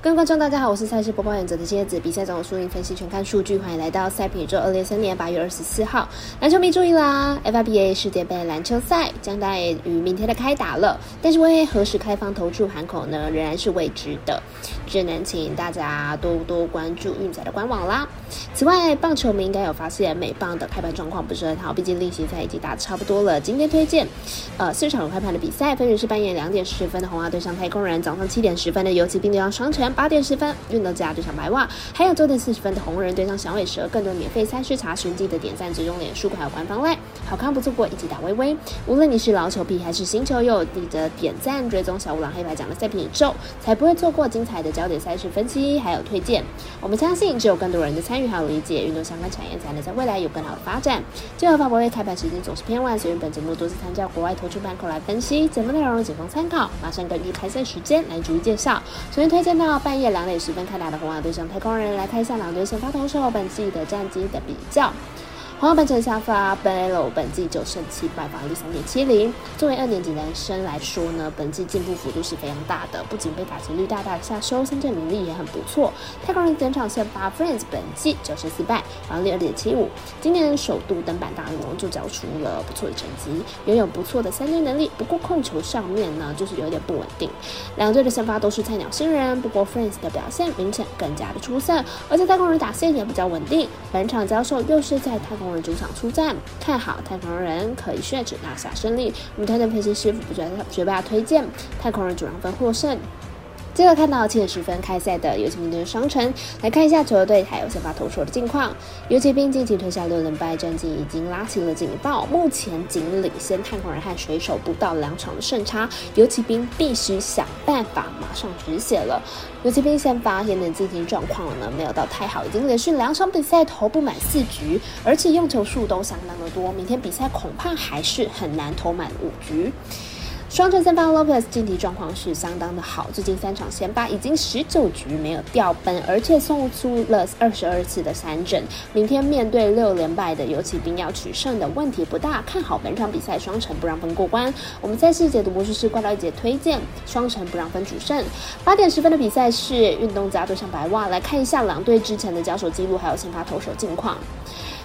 各位观众，大家好，我是赛事播报员泽的蝎子。比赛中的输赢分析全看数据，欢迎来到赛品宇宙二零二三年八月二十四号。篮球迷注意啦，FIBA 世界杯篮球赛将在于明天的开打了，但是为何时开放投注盘口呢，仍然是未知的，只能请大家多多关注运彩的官网啦。此外，棒球迷应该有发现美棒的开盘状况不是很好，毕竟例行赛已经打差不多了。今天推荐，呃，四场开盘的比赛，分别是半夜两点十分的红袜对上太空人，早上七点十分的游骑兵对上双城。八点十分，运动家对上白袜，还有九点四十分的红人对上响尾蛇。更多免费赛事查询，记得点赞、追踪脸书还有官方来好看不错过，一起打微微。无论你是老球皮还是新球友，记得点赞、追踪小五郎黑白奖的赛品宇宙，才不会错过精彩的焦点赛事分析还有推荐。我们相信，只有更多人的参与还有理解，运动相关产业才能在未来有更好的发展。最后，发布会开盘时间总是偏晚，所以本节目多次参加国外投注板口来分析，节目内容仅供参考。马上根据开赛时间来逐一介绍。首先推荐到。半夜两点十分开打的红袜对上太空人，来看一下两队先发投手本季的战绩的比较。黄本城下发 Bello 本季九胜七败，防御率三点七零。作为二年级男生来说呢，本季进步幅度是非常大的，不仅被打击率大大的下收，三振能力也很不错。太空人整场先发 Friends 本季九胜四败，防御率二点七五。今年首度登板大联盟就交出了不错的成绩，拥有不错的三振能力。不过控球上面呢，就是有点不稳定。两队的先发都是菜鸟新人，不过 Friends 的表现明显更加的出色，而且太空人打线也比较稳定。本场交手又是在太空。主场出战，看好太空人可以血指拿下胜利。我们团队分析师傅不觉得绝霸推荐太空人主场分获胜。接着看到七点十分开赛的游骑兵对双城，来看一下球队还有先发投手的近况。游骑兵近期推下六连败战绩已经拉起了警报，目前仅领先太空人和水手不到两场的胜差，游骑兵必须想办法马上止血了。游骑兵先发现的进行状况呢没有到太好，已经连续两场比赛投不满四局，而且用球数都相当的多，明天比赛恐怕还是很难投满五局。双城先发 Lopez 近期状况是相当的好，最近三场先发已经十九局没有掉分，而且送出了二十二次的三振。明天面对六连败的游骑兵要取胜的问题不大，看好本场比赛双城不让分过关。我们在细解读魔术师怪盗一节推荐双城不让分主胜。八点十分的比赛是运动家对上白袜，来看一下两队之前的交手记录，还有先发投手近况。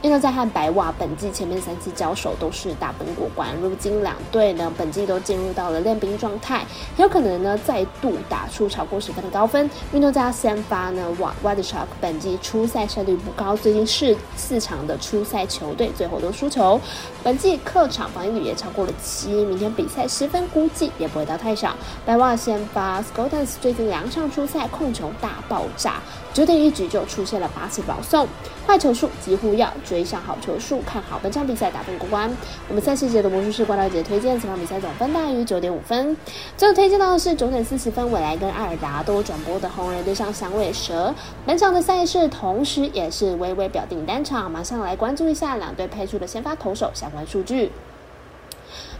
运动家和白袜本季前面三次交手都是大分过关，如今两队呢本季都进入到了练兵状态，很有可能呢再度打出超过十分的高分。运动家先发呢瓦瓦德查克本季初赛胜率不高，最近是四场的初赛球队最后都输球，本季客场防御率也超过了七，明天比赛十分估计也不会到太少。白袜先发，Scottus 最近两场初赛控球大爆炸，九点一局就出现了八次保送，坏球数几乎要。追上好球数，看好本场比赛打分过关。我们赛事节的魔术师关大姐推荐，此场比赛总分大于九点五分。最后推荐到的是九点四十分，未来跟艾尔达都转播的红人对上响尾蛇。本场的赛事同时也是微微表定单场，马上来关注一下两队配出的先发投手相关数据。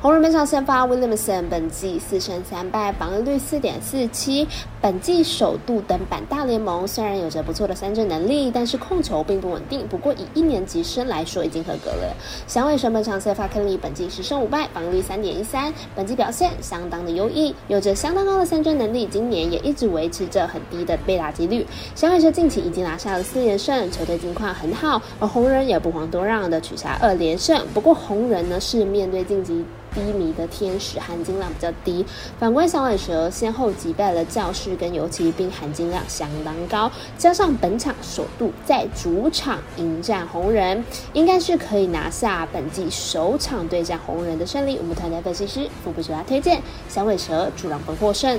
红人本场先发 Williamson，本季四胜三败，防御率四点四七。本季首度登板大联盟，虽然有着不错的三振能力，但是控球并不稳定。不过以一年级生来说，已经合格了。响尾蛇本场赛发 Kelly，本季十胜五败，防御率三点一三。本季表现相当的优异，有着相当高的三振能力，今年也一直维持着很低的被打击率。响尾蛇近期已经拿下了四连胜，球队近况很好，而红人也不遑多让的取下二连胜。不过红人呢是面对晋级。低迷的天使含金量比较低，反观小尾蛇先后击败了教室跟游骑兵，含金量相当高。加上本场首度在主场迎战红人，应该是可以拿下本季首场对战红人的胜利。我们团队分析师腹部学家推荐小尾蛇主让分获胜。